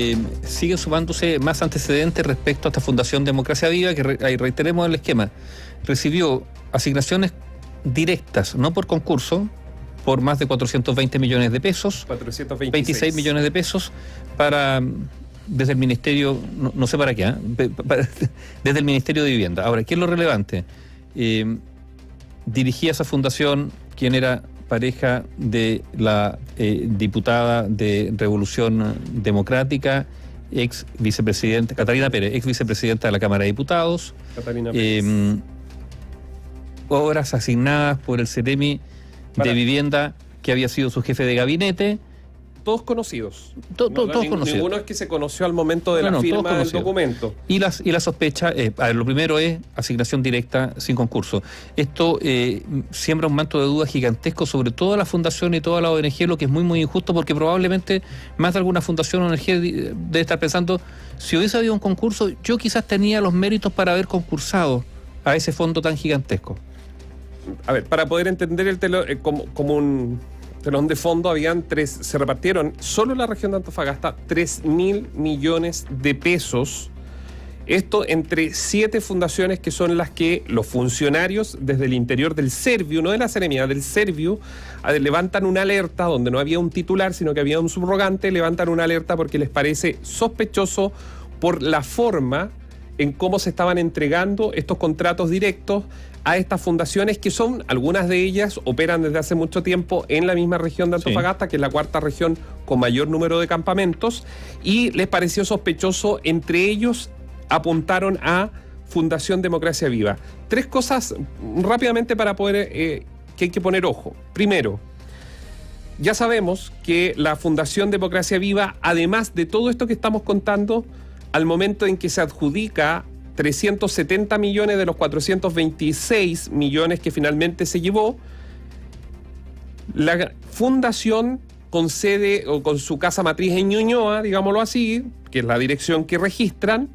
Eh, siguen sumándose más antecedentes respecto a esta Fundación Democracia Viva, que reiteremos el esquema, recibió asignaciones directas, no por concurso, por más de 420 millones de pesos, 26 millones de pesos para desde el Ministerio, no, sé para qué, ¿ah? desde el Ministerio de Vivienda. Ahora, ¿qué es lo relevante? Eh, dirigía esa fundación quien era pareja de la eh, diputada de Revolución Democrática, ex vicepresidenta, Catalina Pérez, ex vicepresidenta de la Cámara de Diputados. Catalina Pérez. Em, obras asignadas por el CEREMI de Vivienda, que había sido su jefe de gabinete todos conocidos. todos conocidos. Ninguno es que se conoció al momento de la firma del documento. Y, las, y la sospecha, eh, a ver, lo primero es asignación directa sin concurso. Esto eh, siembra un manto de dudas gigantesco sobre toda la fundación y toda la ONG, lo que es muy, muy injusto porque probablemente más de alguna fundación o ONG debe estar pensando, si hubiese habido un concurso, yo quizás tenía los méritos para haber concursado a ese fondo tan gigantesco. A ver, para poder entender el telo, eh, como, como un telón de fondo habían tres, se repartieron solo en la región de Antofagasta 3 mil millones de pesos. Esto entre siete fundaciones que son las que los funcionarios desde el interior del Servio, no de la Seremia, del Servio, levantan una alerta donde no había un titular, sino que había un subrogante, levantan una alerta porque les parece sospechoso por la forma en cómo se estaban entregando estos contratos directos a estas fundaciones que son, algunas de ellas operan desde hace mucho tiempo en la misma región de Antofagasta, que es la cuarta región con mayor número de campamentos, y les pareció sospechoso, entre ellos apuntaron a Fundación Democracia Viva. Tres cosas rápidamente para poder, eh, que hay que poner ojo. Primero, ya sabemos que la Fundación Democracia Viva, además de todo esto que estamos contando, al momento en que se adjudica 370 millones de los 426 millones que finalmente se llevó. La fundación con sede o con su casa matriz en Ñuñoa, digámoslo así, que es la dirección que registran,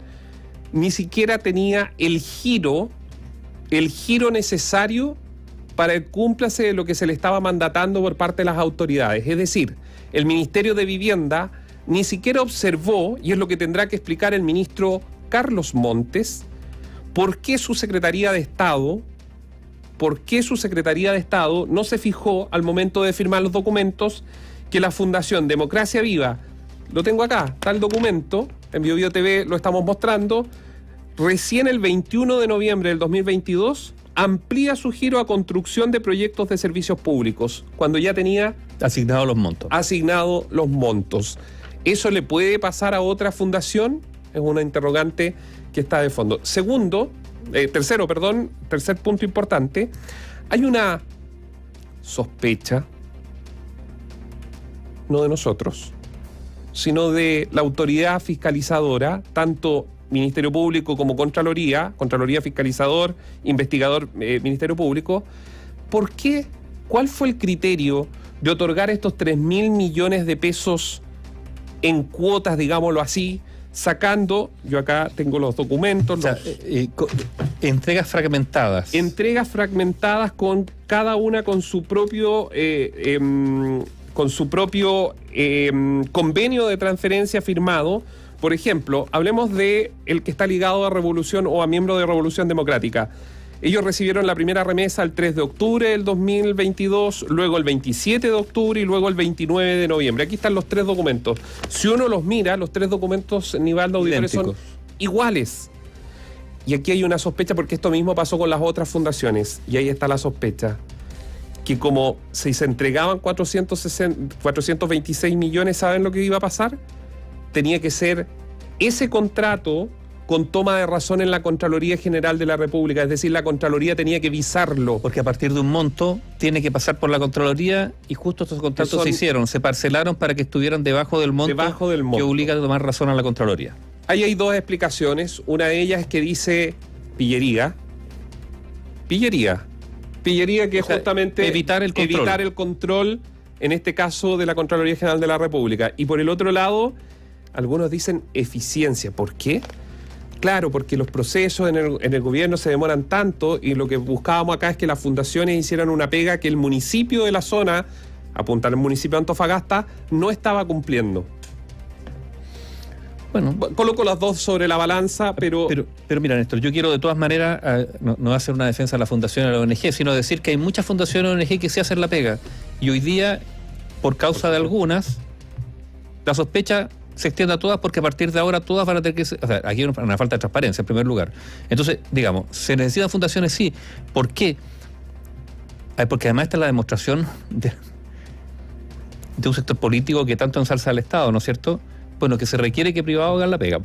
ni siquiera tenía el giro, el giro necesario para el cúmplase de lo que se le estaba mandatando por parte de las autoridades. Es decir, el Ministerio de Vivienda ni siquiera observó, y es lo que tendrá que explicar el ministro Carlos Montes por qué su Secretaría de Estado, por qué su Secretaría de Estado no se fijó al momento de firmar los documentos que la Fundación Democracia Viva, lo tengo acá, está el documento, en BioBio TV lo estamos mostrando, recién el 21 de noviembre del 2022 amplía su giro a construcción de proyectos de servicios públicos, cuando ya tenía asignado los montos. Asignado los montos. ¿Eso le puede pasar a otra fundación? Es una interrogante que está de fondo. Segundo, eh, tercero, perdón, tercer punto importante, hay una sospecha, no de nosotros, sino de la autoridad fiscalizadora, tanto Ministerio Público como Contraloría, Contraloría Fiscalizador, Investigador, eh, Ministerio Público, ¿por qué? ¿Cuál fue el criterio de otorgar estos 3 mil millones de pesos en cuotas, digámoslo así, sacando, yo acá tengo los documentos. Eh, eh, entregas fragmentadas. Entregas fragmentadas con cada una con su propio, eh, em, con su propio em, convenio de transferencia firmado. Por ejemplo, hablemos de el que está ligado a Revolución o a miembro de Revolución Democrática. Ellos recibieron la primera remesa el 3 de octubre del 2022, luego el 27 de octubre y luego el 29 de noviembre. Aquí están los tres documentos. Si uno los mira, los tres documentos, nivel de auditores son iguales. Y aquí hay una sospecha porque esto mismo pasó con las otras fundaciones. Y ahí está la sospecha. Que como si se entregaban 460, 426 millones, ¿saben lo que iba a pasar? Tenía que ser ese contrato con toma de razón en la Contraloría General de la República, es decir, la Contraloría tenía que visarlo. Porque a partir de un monto tiene que pasar por la Contraloría y justo estos contratos se hicieron, se parcelaron para que estuvieran debajo del monto, debajo del monto. que obliga a tomar razón a la Contraloría. Ahí hay dos explicaciones, una de ellas es que dice pillería, pillería, pillería que es justamente evitar el, control. evitar el control, en este caso de la Contraloría General de la República. Y por el otro lado, algunos dicen eficiencia. ¿Por qué? Claro, porque los procesos en el, gobierno se demoran tanto y lo que buscábamos acá es que las fundaciones hicieran una pega que el municipio de la zona, apunta al municipio de Antofagasta, no estaba cumpliendo. Bueno, coloco las dos sobre la balanza, pero... pero... Pero, mira, Néstor, yo quiero de todas maneras, eh, no, no hacer una defensa de la fundación de la ONG, sino decir que hay muchas fundaciones ONG que se hacen la pega. Y hoy día, por causa de algunas, la sospecha se extiende a todas porque a partir de ahora todas van a tener que... O sea, aquí hay una falta de transparencia en primer lugar. Entonces, digamos, se necesitan fundaciones, sí. ¿Por qué? Porque además está la demostración de, de un sector político que tanto ensalza al Estado, ¿no es cierto? Bueno, que se requiere que privados hagan la pega,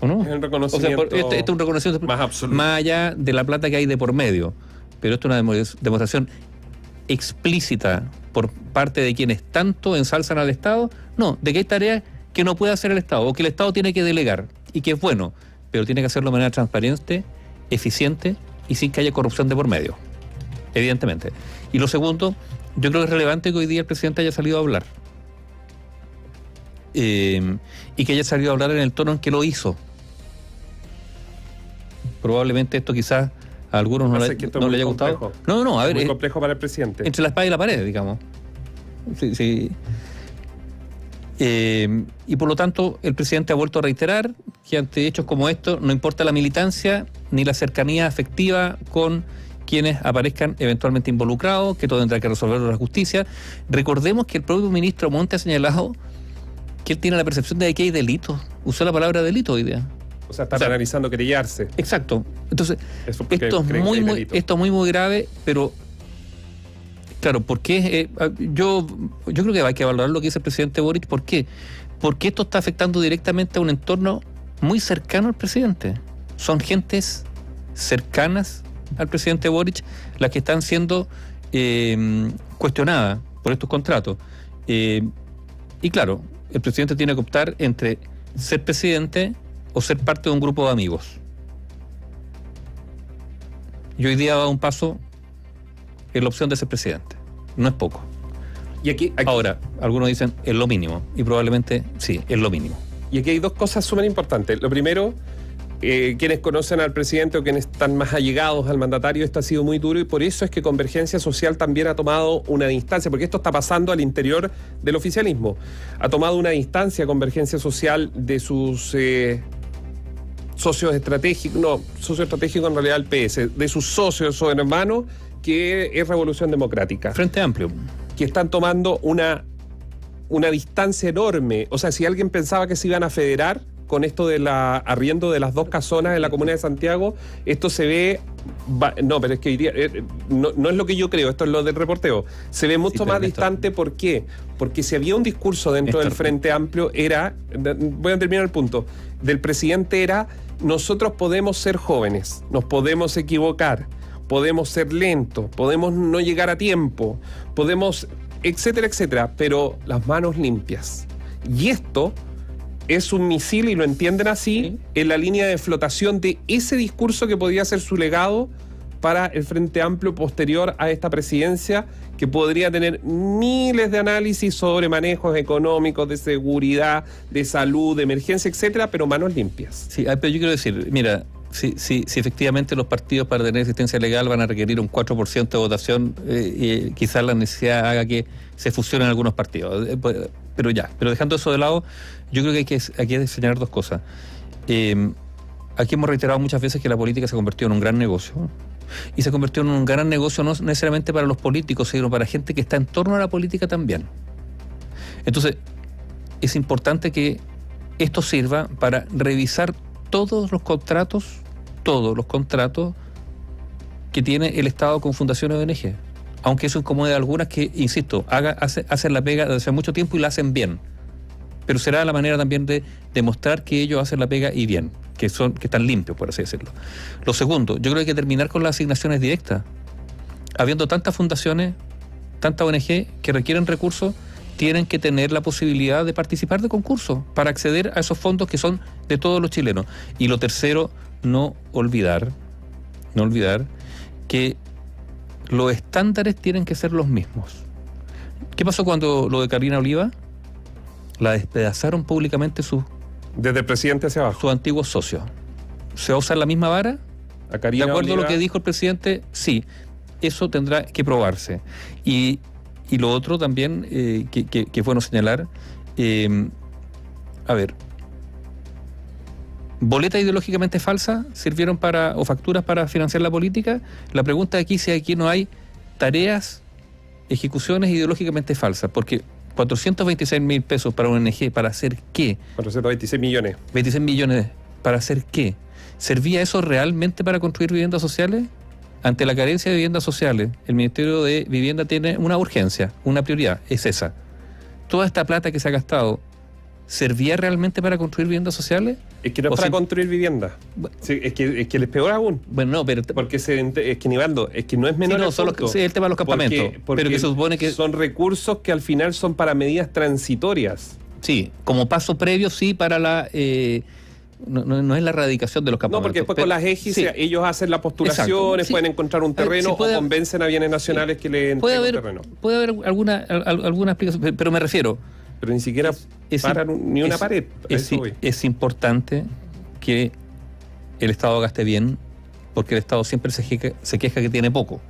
¿o no? Es el reconocimiento o sea, este, este, es un reconocimiento más absoluto. Más allá de la plata que hay de por medio. Pero esto es una demostración explícita por parte de quienes tanto ensalzan al Estado, no, de que hay tareas que no puede hacer el Estado o que el Estado tiene que delegar y que es bueno, pero tiene que hacerlo de manera transparente, eficiente y sin que haya corrupción de por medio, evidentemente. Y lo segundo, yo creo que es relevante que hoy día el presidente haya salido a hablar. Eh, y que haya salido a hablar en el tono en que lo hizo. Probablemente esto quizás a algunos no, le, haya gustado. No, no, a ver. Es muy complejo para el presidente. Entre la espada y la pared, digamos. Sí, sí. Eh, y por lo tanto, el presidente ha vuelto a reiterar que ante hechos como estos no importa la militancia ni la cercanía afectiva con quienes aparezcan eventualmente involucrados, que todo tendrá que resolverlo la justicia. Recordemos que el propio ministro Monte ha señalado que él tiene la percepción de que hay delitos. Usó la palabra delito hoy día. O sea, está analizando querellarse. Exacto. Entonces, esto es, muy, muy, esto es muy, muy grave, pero claro, ¿por qué? Eh, ah, yo, yo creo que hay que valorar lo que dice el presidente Boric. ¿Por qué? Porque esto está afectando directamente a un entorno muy cercano al presidente. Son gentes cercanas al presidente Boric las que están siendo eh, cuestionadas por estos contratos. Eh, y claro, el presidente tiene que optar entre ser presidente o ser parte de un grupo de amigos. Y hoy día va un paso en la opción de ser presidente. No es poco. Y aquí, Ahora, algunos dicen es lo mínimo. Y probablemente sí, es lo mínimo. Y aquí hay dos cosas súper importantes. Lo primero eh, quienes conocen al presidente o quienes están más allegados al mandatario, esto ha sido muy duro y por eso es que Convergencia Social también ha tomado una distancia, porque esto está pasando al interior del oficialismo. Ha tomado una distancia Convergencia Social de sus eh, socios estratégicos, no, socio estratégico en realidad el PS, de sus socios o hermanos, que es Revolución Democrática. Frente Amplio. Que están tomando una, una distancia enorme. O sea, si alguien pensaba que se iban a federar, con esto de la arriendo de las dos casonas en la comuna de Santiago, esto se ve no, pero es que eh, no, es lo que yo creo, esto es lo del reporteo. Se ve mucho más distante, ¿por qué? Porque si había un discurso dentro del Frente Amplio, era, voy a terminar el punto, del presidente era, nosotros podemos ser jóvenes, nos podemos equivocar, podemos ser lentos, podemos no llegar a tiempo, podemos, etcétera, etcétera, pero las manos limpias. Y esto es un misil, y lo entienden así, en la línea de flotación de ese discurso que podría ser su legado para el Frente Amplio posterior a esta presidencia, que podría tener miles de análisis sobre manejos económicos, de seguridad, de salud, de emergencia, etcétera, pero manos limpias. Sí, pero yo quiero decir, mira, si, si, si efectivamente los partidos para tener existencia legal van a requerir un 4% de votación, eh, y quizás la necesidad haga que se fusionen algunos partidos. Eh, pues, pero ya, pero dejando eso de lado, yo creo que hay que, hay que señalar dos cosas. Eh, aquí hemos reiterado muchas veces que la política se convirtió en un gran negocio. Y se convirtió en un gran negocio no necesariamente para los políticos, sino para gente que está en torno a la política también. Entonces, es importante que esto sirva para revisar todos los contratos, todos los contratos que tiene el Estado con fundaciones ONG aunque eso incomode a algunas que, insisto, haga, hacen la pega desde hace mucho tiempo y la hacen bien. Pero será la manera también de demostrar que ellos hacen la pega y bien, que, son, que están limpios, por así decirlo. Lo segundo, yo creo que hay que terminar con las asignaciones directas. Habiendo tantas fundaciones, tantas ONG que requieren recursos, tienen que tener la posibilidad de participar de concursos para acceder a esos fondos que son de todos los chilenos. Y lo tercero, no olvidar, no olvidar que los estándares tienen que ser los mismos. ¿Qué pasó cuando lo de Carolina Oliva? La despedazaron públicamente sus... Desde el presidente hacia abajo. Sus antiguos socios. ¿Se va a usar la misma vara? A de acuerdo a lo que dijo el presidente, sí. Eso tendrá que probarse. Y, lo otro también, eh, que, que, bueno señalar, eh, a ver, boletas ideológicamente falsas sirvieron para, o facturas para financiar la política. La pregunta aquí es si aquí no hay tareas, ejecuciones ideológicamente falsas, porque 426 mil pesos para un ONG, ¿para hacer qué? 426 millones. 26 millones, ¿para hacer qué? ¿Servía eso realmente para construir viviendas sociales? Ante la carencia de viviendas sociales, el Ministerio de Vivienda tiene una urgencia, una prioridad, es esa. Toda esta plata que se ha gastado, ¿servía realmente para construir viviendas sociales? Es que no es para construir viviendas. es, que, es que peor aún. Bueno, no, pero. Porque se, es que Nivaldo, es que no es menor. Sí, no, solo, el tema de los campamentos. pero que se supone que. Son recursos que al final son para medidas transitorias. Sí, como paso previo, sí, para la. Eh, no, es la eradicación de los campamentos. No, porque después con las EGIS ellos hacen las postulaciones, pueden encontrar un terreno o convencen a bienes nacionales que le entreguen un terreno. Puede haber alguna, alguna explicación, pero me refiero. Pero ni siquiera es, paran ni una pared. Es, importante que el Estado gaste bien, porque el Estado siempre se queja, se queja que tiene poco,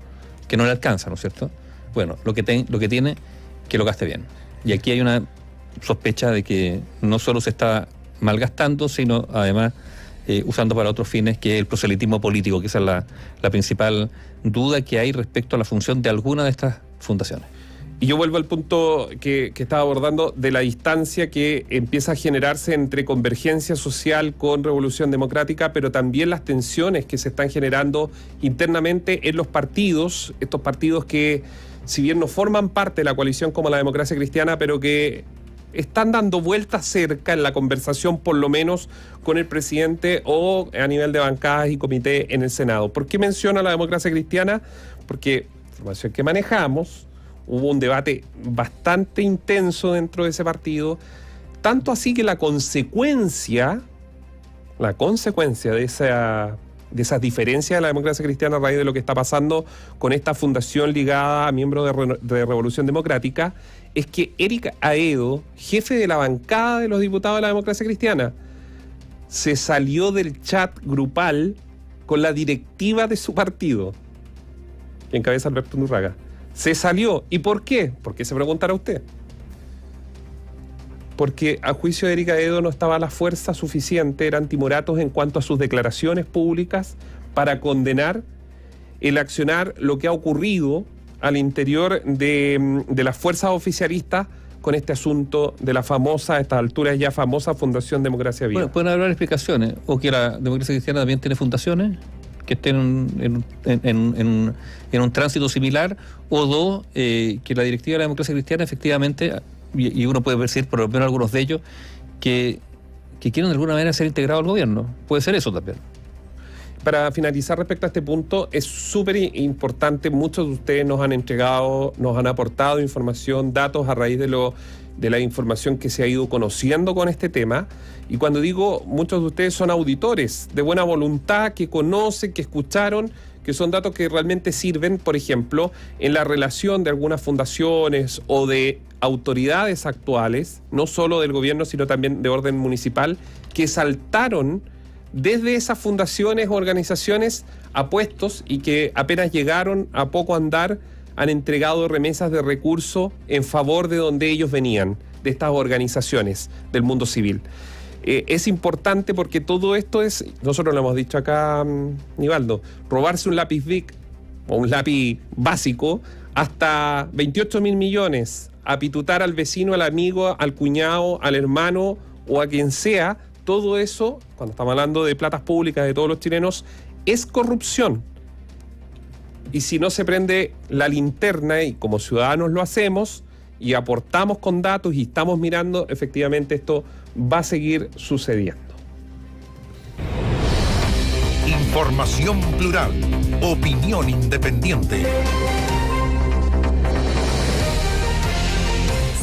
que no le alcanza, ¿no es cierto? Bueno, lo que, lo que tiene, que lo gaste bien. Y aquí hay una sospecha de que no solo se está malgastando, sino además eh, usando para otros fines, que es el proselitismo político, que esa es la, la principal duda que hay respecto a la función de alguna de estas fundaciones. Y yo vuelvo al punto que, que, estaba abordando de la distancia que empieza a generarse entre convergencia social con revolución democrática, pero también las tensiones que se están generando internamente en los partidos, estos partidos que si bien no forman parte de la coalición como la democracia cristiana, pero que están dando vueltas cerca en la conversación, por lo menos con el presidente o a nivel de bancadas y comité en el Senado. ¿Por qué menciona la democracia cristiana? Porque información que manejamos, hubo un debate bastante intenso dentro de ese partido, tanto así que la consecuencia, la consecuencia de esa de esas diferencias de la democracia cristiana a raíz de lo que está pasando con esta fundación ligada a miembros de, Revolución Democrática, es que Eric Aedo, jefe de la bancada de los diputados de la democracia cristiana, se salió del chat grupal con la directiva de su partido, que encabeza Alberto Nurraga. Se salió. ¿Y por qué? Porque se preguntará usted porque a juicio de Erika Edo no estaba la fuerza suficiente, eran timoratos en cuanto a sus declaraciones públicas para condenar el accionar lo que ha ocurrido al interior de, las fuerzas oficialistas con este asunto de la famosa, a estas alturas ya famosa Fundación Democracia Viva. Bueno, pueden haber explicaciones, o que la democracia cristiana también tiene fundaciones que estén en, un tránsito similar, o dos, eh, que la directiva de la democracia cristiana efectivamente y, uno puede decir, por lo menos algunos de ellos, que, que quieren de alguna manera ser integrados al gobierno. Puede ser eso también. Para finalizar respecto a este punto, es súper importante, muchos de ustedes nos han entregado, nos han aportado información, datos a raíz de lo de la información que se ha ido conociendo con este tema. Y cuando digo muchos de ustedes son auditores de buena voluntad, que conocen, que escucharon, que son datos que realmente sirven, por ejemplo, en la relación de algunas fundaciones o de autoridades actuales, no solo del gobierno, sino también de orden municipal, que saltaron desde esas fundaciones o organizaciones a puestos y que apenas llegaron a poco andar han entregado remesas de recursos en favor de donde ellos venían, de estas organizaciones del mundo civil. Eh, es importante porque todo esto es, nosotros lo hemos dicho acá, mm, Nivaldo, robarse un lápiz big o un lápiz básico hasta 28 mil millones apitutar al vecino, al amigo, al cuñado, al hermano o a quien sea, todo eso, cuando estamos hablando de platas públicas de todos los chilenos, es corrupción. Y si no se prende la linterna y como ciudadanos lo hacemos y aportamos con datos y estamos mirando, efectivamente esto va a seguir sucediendo. Información plural, opinión independiente.